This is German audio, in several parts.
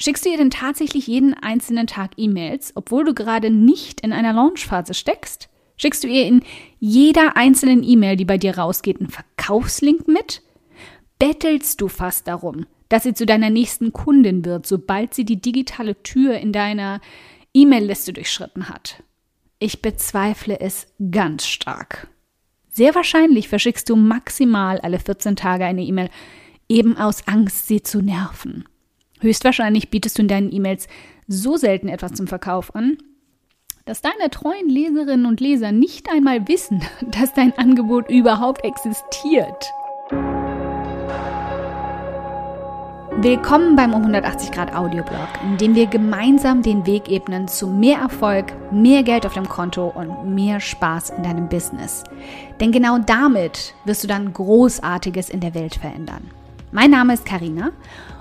Schickst du ihr denn tatsächlich jeden einzelnen Tag E-Mails, obwohl du gerade nicht in einer Launchphase steckst? Schickst du ihr in jeder einzelnen E-Mail, die bei dir rausgeht, einen Verkaufslink mit? Bettelst du fast darum, dass sie zu deiner nächsten Kundin wird, sobald sie die digitale Tür in deiner E-Mail-Liste durchschritten hat? Ich bezweifle es ganz stark. Sehr wahrscheinlich verschickst du maximal alle 14 Tage eine E-Mail, eben aus Angst, sie zu nerven. Höchstwahrscheinlich bietest du in deinen E-Mails so selten etwas zum Verkauf an, dass deine treuen Leserinnen und Leser nicht einmal wissen, dass dein Angebot überhaupt existiert. Willkommen beim um 180 Grad Audioblog, in dem wir gemeinsam den Weg ebnen zu mehr Erfolg, mehr Geld auf dem Konto und mehr Spaß in deinem Business. Denn genau damit wirst du dann Großartiges in der Welt verändern. Mein Name ist Karina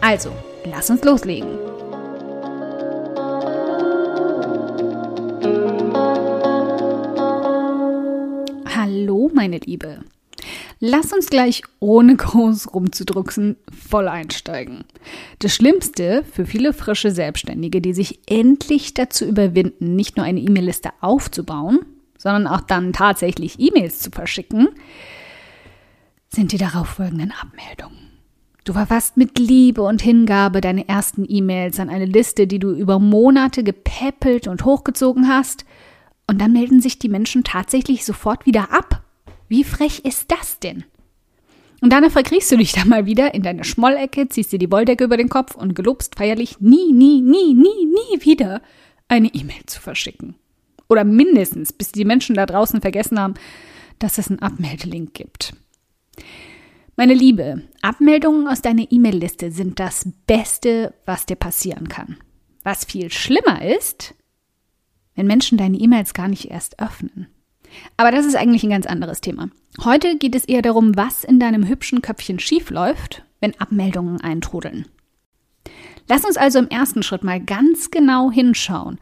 Also, lass uns loslegen. Hallo, meine Liebe. Lass uns gleich ohne groß rumzudrucksen voll einsteigen. Das Schlimmste für viele frische Selbstständige, die sich endlich dazu überwinden, nicht nur eine E-Mail-Liste aufzubauen, sondern auch dann tatsächlich E-Mails zu verschicken, sind die darauf folgenden Abmeldungen. Du verfasst mit Liebe und Hingabe deine ersten E-Mails an eine Liste, die du über Monate gepäppelt und hochgezogen hast, und dann melden sich die Menschen tatsächlich sofort wieder ab wie frech ist das denn? Und dann verkriechst du dich da mal wieder in deine Schmollecke, ziehst dir die Wolldecke über den Kopf und gelobst feierlich nie, nie, nie, nie, nie wieder eine E-Mail zu verschicken. Oder mindestens, bis die Menschen da draußen vergessen haben, dass es einen Abmeldelink gibt. Meine Liebe, Abmeldungen aus deiner E-Mail-Liste sind das Beste, was dir passieren kann. Was viel schlimmer ist, wenn Menschen deine E-Mails gar nicht erst öffnen. Aber das ist eigentlich ein ganz anderes Thema. Heute geht es eher darum, was in deinem hübschen Köpfchen schiefläuft, wenn Abmeldungen eintrudeln. Lass uns also im ersten Schritt mal ganz genau hinschauen,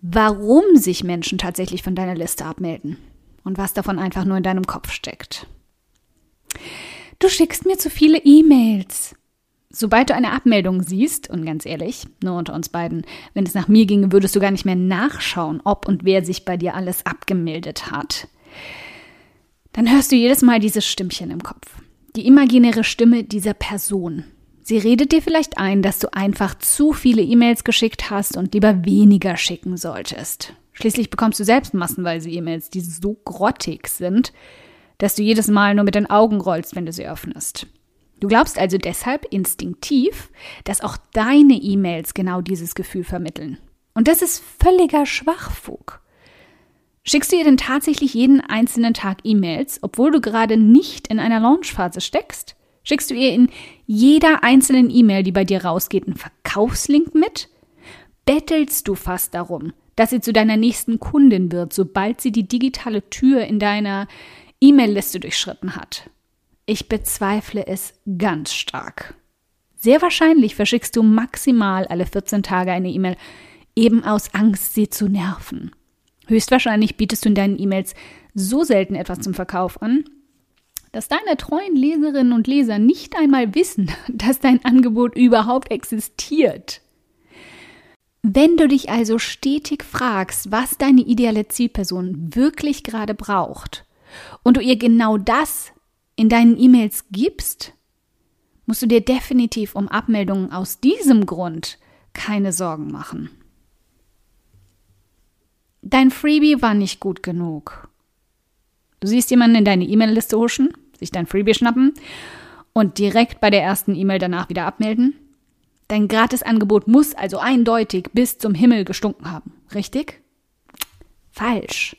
warum sich Menschen tatsächlich von deiner Liste abmelden und was davon einfach nur in deinem Kopf steckt. Du schickst mir zu viele E-Mails. Sobald du eine Abmeldung siehst, und ganz ehrlich, nur unter uns beiden, wenn es nach mir ginge, würdest du gar nicht mehr nachschauen, ob und wer sich bei dir alles abgemeldet hat. Dann hörst du jedes Mal dieses Stimmchen im Kopf. Die imaginäre Stimme dieser Person. Sie redet dir vielleicht ein, dass du einfach zu viele E-Mails geschickt hast und lieber weniger schicken solltest. Schließlich bekommst du selbst massenweise E-Mails, die so grottig sind, dass du jedes Mal nur mit den Augen rollst, wenn du sie öffnest. Du glaubst also deshalb instinktiv, dass auch deine E-Mails genau dieses Gefühl vermitteln. Und das ist völliger Schwachfug. Schickst du ihr denn tatsächlich jeden einzelnen Tag E-Mails, obwohl du gerade nicht in einer Launchphase steckst? Schickst du ihr in jeder einzelnen E-Mail, die bei dir rausgeht, einen Verkaufslink mit? Bettelst du fast darum, dass sie zu deiner nächsten Kundin wird, sobald sie die digitale Tür in deiner E-Mail-Liste durchschritten hat? Ich bezweifle es ganz stark. Sehr wahrscheinlich verschickst du maximal alle 14 Tage eine E-Mail, eben aus Angst, sie zu nerven. Höchstwahrscheinlich bietest du in deinen E-Mails so selten etwas zum Verkauf an, dass deine treuen Leserinnen und Leser nicht einmal wissen, dass dein Angebot überhaupt existiert. Wenn du dich also stetig fragst, was deine ideale Zielperson wirklich gerade braucht, und du ihr genau das in deinen E-Mails gibst, musst du dir definitiv um Abmeldungen aus diesem Grund keine Sorgen machen. Dein Freebie war nicht gut genug. Du siehst jemanden in deine E-Mail-Liste huschen, sich dein Freebie schnappen und direkt bei der ersten E-Mail danach wieder abmelden. Dein Gratisangebot muss also eindeutig bis zum Himmel gestunken haben, richtig? Falsch.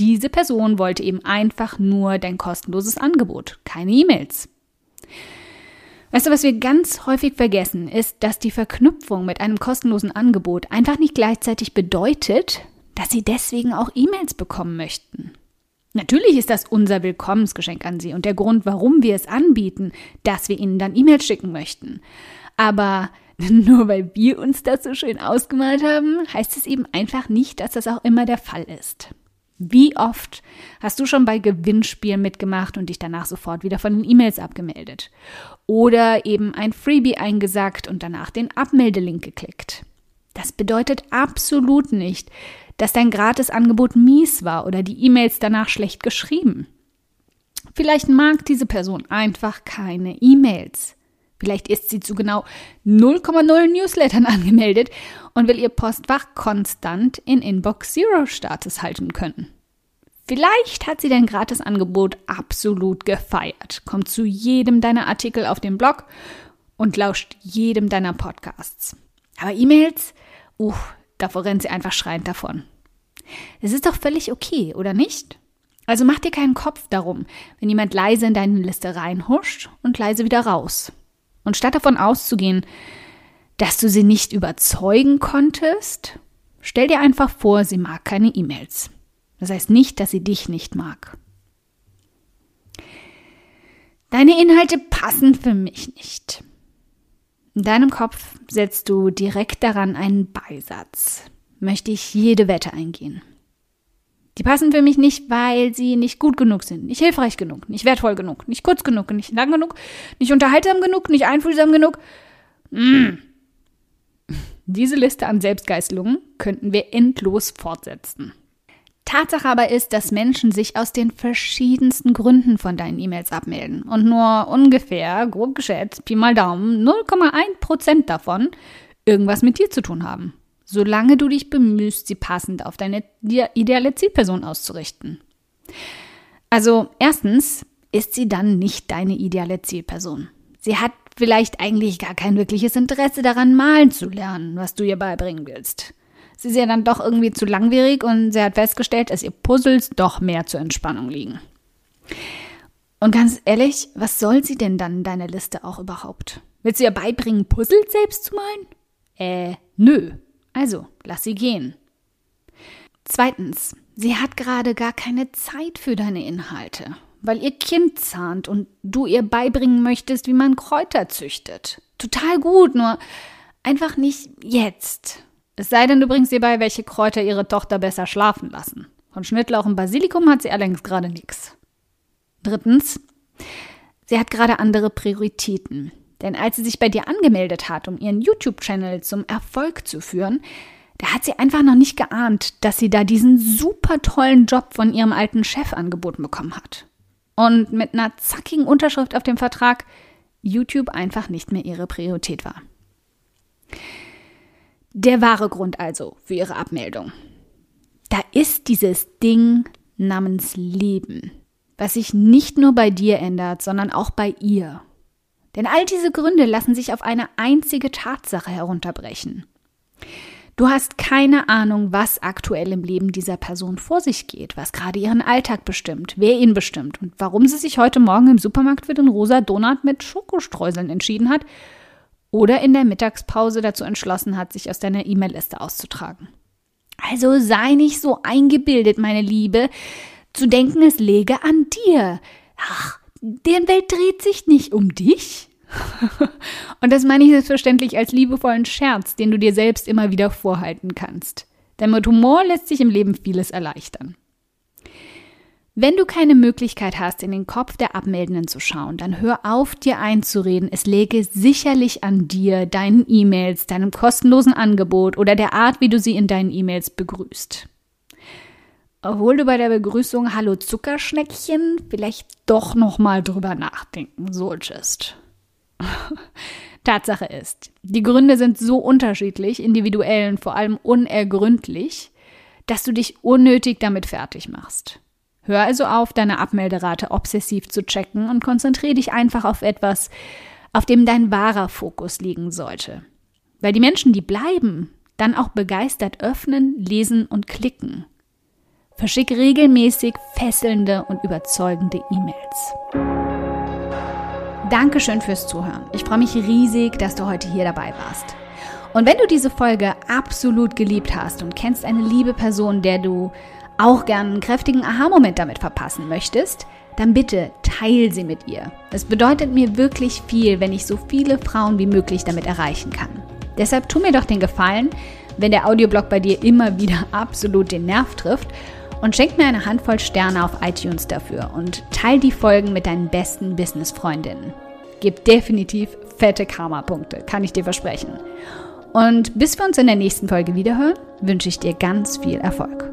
Diese Person wollte eben einfach nur dein kostenloses Angebot, keine E-Mails. Weißt du, was wir ganz häufig vergessen, ist, dass die Verknüpfung mit einem kostenlosen Angebot einfach nicht gleichzeitig bedeutet, dass sie deswegen auch E-Mails bekommen möchten. Natürlich ist das unser Willkommensgeschenk an Sie und der Grund, warum wir es anbieten, dass wir Ihnen dann E-Mails schicken möchten. Aber nur weil wir uns das so schön ausgemalt haben, heißt es eben einfach nicht, dass das auch immer der Fall ist. Wie oft hast du schon bei Gewinnspielen mitgemacht und dich danach sofort wieder von den E-Mails abgemeldet? Oder eben ein Freebie eingesagt und danach den Abmeldelink geklickt? Das bedeutet absolut nicht, dass dein Gratisangebot mies war oder die E-Mails danach schlecht geschrieben. Vielleicht mag diese Person einfach keine E-Mails. Vielleicht ist sie zu genau 0,0 Newslettern angemeldet und will ihr Postfach konstant in Inbox Zero Status halten können. Vielleicht hat sie dein Gratisangebot absolut gefeiert, kommt zu jedem deiner Artikel auf dem Blog und lauscht jedem deiner Podcasts. Aber E-Mails, uh, davor rennt sie einfach schreiend davon. Es ist doch völlig okay, oder nicht? Also mach dir keinen Kopf darum, wenn jemand leise in deine Liste reinhuscht und leise wieder raus. Und statt davon auszugehen, dass du sie nicht überzeugen konntest, stell dir einfach vor, sie mag keine E-Mails. Das heißt nicht, dass sie dich nicht mag. Deine Inhalte passen für mich nicht. In deinem Kopf setzt du direkt daran einen Beisatz möchte ich jede Wette eingehen. Die passen für mich nicht, weil sie nicht gut genug sind, nicht hilfreich genug, nicht wertvoll genug, nicht kurz genug, nicht lang genug, nicht unterhaltsam genug, nicht einfühlsam genug. Mm. Diese Liste an Selbstgeißelungen könnten wir endlos fortsetzen. Tatsache aber ist, dass Menschen sich aus den verschiedensten Gründen von deinen E-Mails abmelden und nur ungefähr, grob geschätzt, Pi mal Daumen, 0,1% davon irgendwas mit dir zu tun haben solange du dich bemühst, sie passend auf deine ideale Zielperson auszurichten. Also erstens ist sie dann nicht deine ideale Zielperson. Sie hat vielleicht eigentlich gar kein wirkliches Interesse daran, malen zu lernen, was du ihr beibringen willst. Sie ist ja dann doch irgendwie zu langwierig und sie hat festgestellt, dass ihr Puzzles doch mehr zur Entspannung liegen. Und ganz ehrlich, was soll sie denn dann in deiner Liste auch überhaupt? Willst du ihr beibringen, Puzzles selbst zu malen? Äh, nö. Also, lass sie gehen. Zweitens, sie hat gerade gar keine Zeit für deine Inhalte, weil ihr Kind zahnt und du ihr beibringen möchtest, wie man Kräuter züchtet. Total gut, nur einfach nicht jetzt. Es sei denn, du bringst ihr bei, welche Kräuter ihre Tochter besser schlafen lassen. Von Schnittlauch und Basilikum hat sie allerdings gerade nichts. Drittens, sie hat gerade andere Prioritäten. Denn als sie sich bei dir angemeldet hat, um ihren YouTube-Channel zum Erfolg zu führen, da hat sie einfach noch nicht geahnt, dass sie da diesen super tollen Job von ihrem alten Chef angeboten bekommen hat. Und mit einer zackigen Unterschrift auf dem Vertrag YouTube einfach nicht mehr ihre Priorität war. Der wahre Grund also für ihre Abmeldung. Da ist dieses Ding namens Leben, was sich nicht nur bei dir ändert, sondern auch bei ihr. Denn all diese Gründe lassen sich auf eine einzige Tatsache herunterbrechen. Du hast keine Ahnung, was aktuell im Leben dieser Person vor sich geht, was gerade ihren Alltag bestimmt, wer ihn bestimmt und warum sie sich heute Morgen im Supermarkt für den rosa Donut mit Schokostreuseln entschieden hat oder in der Mittagspause dazu entschlossen hat, sich aus deiner E-Mail-Liste auszutragen. Also sei nicht so eingebildet, meine Liebe, zu denken, es läge an dir. Ach, deren Welt dreht sich nicht um dich. Und das meine ich selbstverständlich als liebevollen Scherz, den du dir selbst immer wieder vorhalten kannst. Denn mit Humor lässt sich im Leben vieles erleichtern. Wenn du keine Möglichkeit hast, in den Kopf der Abmeldenden zu schauen, dann hör auf, dir einzureden, es läge sicherlich an dir, deinen E-Mails, deinem kostenlosen Angebot oder der Art, wie du sie in deinen E-Mails begrüßt obwohl du bei der Begrüßung Hallo Zuckerschneckchen vielleicht doch noch mal drüber nachdenken solltest. Tatsache ist, die Gründe sind so unterschiedlich, individuell und vor allem unergründlich, dass du dich unnötig damit fertig machst. Hör also auf, deine Abmelderate obsessiv zu checken und konzentriere dich einfach auf etwas, auf dem dein wahrer Fokus liegen sollte. Weil die Menschen, die bleiben, dann auch begeistert öffnen, lesen und klicken. Verschick regelmäßig fesselnde und überzeugende E-Mails. Dankeschön fürs Zuhören. Ich freue mich riesig, dass du heute hier dabei warst. Und wenn du diese Folge absolut geliebt hast und kennst eine liebe Person, der du auch gern einen kräftigen Aha-Moment damit verpassen möchtest, dann bitte teil sie mit ihr. Es bedeutet mir wirklich viel, wenn ich so viele Frauen wie möglich damit erreichen kann. Deshalb tu mir doch den Gefallen, wenn der Audioblog bei dir immer wieder absolut den Nerv trifft und schenk mir eine Handvoll Sterne auf iTunes dafür und teil die Folgen mit deinen besten Business-Freundinnen. Gib definitiv fette Karma-Punkte, kann ich dir versprechen. Und bis wir uns in der nächsten Folge wiederhören, wünsche ich dir ganz viel Erfolg.